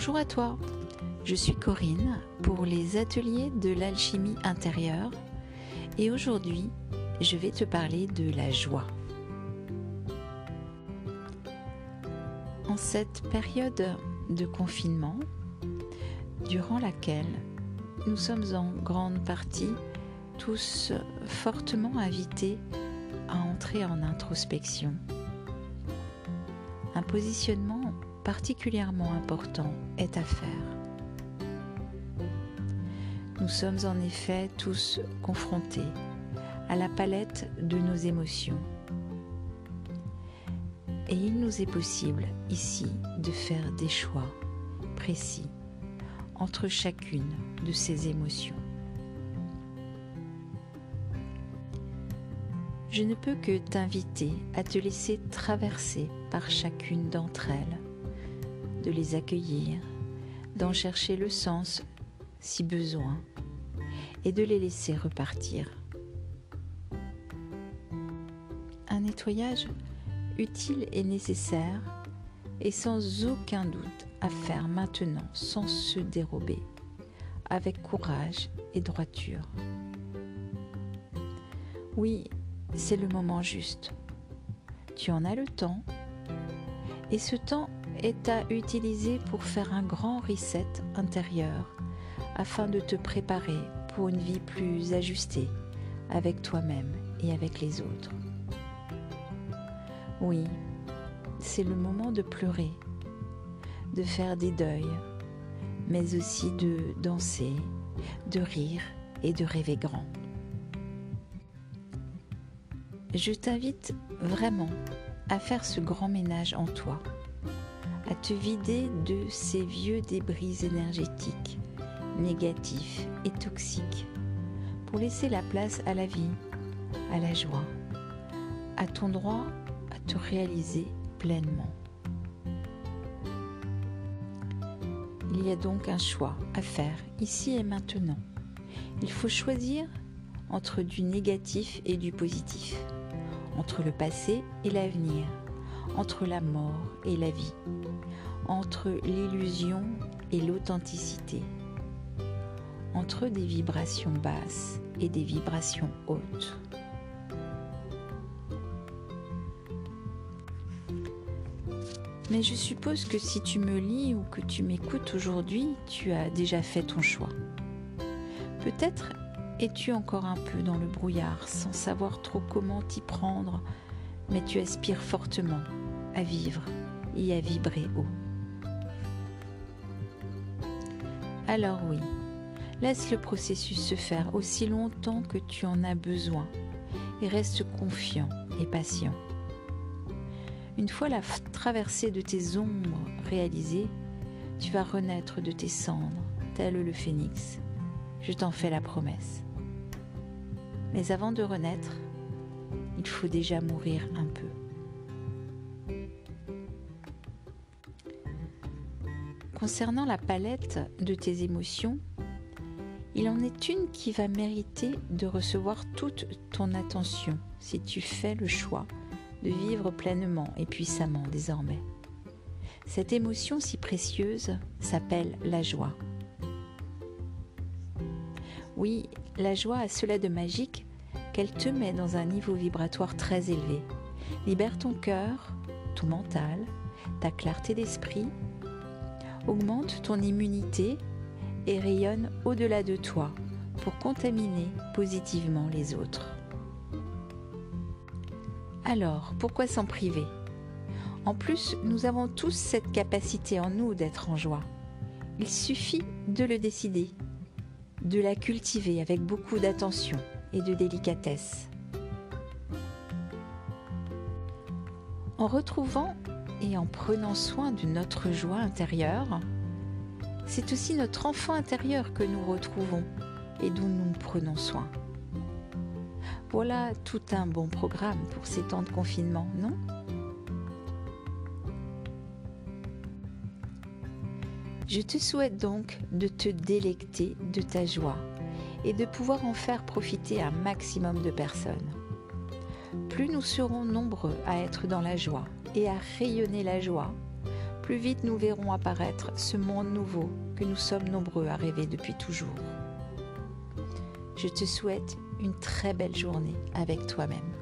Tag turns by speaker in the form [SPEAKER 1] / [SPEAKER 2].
[SPEAKER 1] Bonjour à toi, je suis Corinne pour les ateliers de l'alchimie intérieure et aujourd'hui je vais te parler de la joie. En cette période de confinement, durant laquelle nous sommes en grande partie tous fortement invités à entrer en introspection, un positionnement particulièrement important est à faire. Nous sommes en effet tous confrontés à la palette de nos émotions. Et il nous est possible ici de faire des choix précis entre chacune de ces émotions. Je ne peux que t'inviter à te laisser traverser par chacune d'entre elles, de les accueillir, d'en chercher le sens si besoin, et de les laisser repartir. Un nettoyage utile et nécessaire et sans aucun doute à faire maintenant sans se dérober, avec courage et droiture. Oui, c'est le moment juste. Tu en as le temps et ce temps est à utiliser pour faire un grand reset intérieur afin de te préparer pour une vie plus ajustée avec toi-même et avec les autres. Oui, c'est le moment de pleurer, de faire des deuils, mais aussi de danser, de rire et de rêver grand. Je t'invite vraiment à faire ce grand ménage en toi, à te vider de ces vieux débris énergétiques négatifs et toxiques pour laisser la place à la vie, à la joie, à ton droit à te réaliser pleinement? Il y a donc un choix à faire ici et maintenant. Il faut choisir entre du négatif et du positif, entre le passé et l'avenir, entre la mort et la vie, entre l'illusion et l'authenticité, entre des vibrations basses et des vibrations hautes. Mais je suppose que si tu me lis ou que tu m'écoutes aujourd'hui, tu as déjà fait ton choix. Peut-être es-tu encore un peu dans le brouillard sans savoir trop comment t'y prendre, mais tu aspires fortement à vivre et à vibrer haut. Alors oui, laisse le processus se faire aussi longtemps que tu en as besoin et reste confiant et patient. Une fois la traversée de tes ombres réalisée, tu vas renaître de tes cendres, tel le phénix. Je t'en fais la promesse. Mais avant de renaître, il faut déjà mourir un peu. Concernant la palette de tes émotions, il en est une qui va mériter de recevoir toute ton attention si tu fais le choix de vivre pleinement et puissamment désormais. Cette émotion si précieuse s'appelle la joie. Oui, la joie a cela de magique qu'elle te met dans un niveau vibratoire très élevé, libère ton cœur, ton mental, ta clarté d'esprit, augmente ton immunité et rayonne au-delà de toi pour contaminer positivement les autres. Alors, pourquoi s'en priver? En plus, nous avons tous cette capacité en nous d'être en joie. Il suffit de le décider, de la cultiver avec beaucoup d'attention et de délicatesse. En retrouvant et en prenant soin de notre joie intérieure, c'est aussi notre enfant intérieur que nous retrouvons et dont nous prenons soin. Voilà tout un bon programme pour ces temps de confinement, non? Je te souhaite donc de te délecter de ta joie et de pouvoir en faire profiter un maximum de personnes. Plus nous serons nombreux à être dans la joie et à rayonner la joie, plus vite nous verrons apparaître ce monde nouveau que nous sommes nombreux à rêver depuis toujours. Je te souhaite une très belle journée avec toi-même.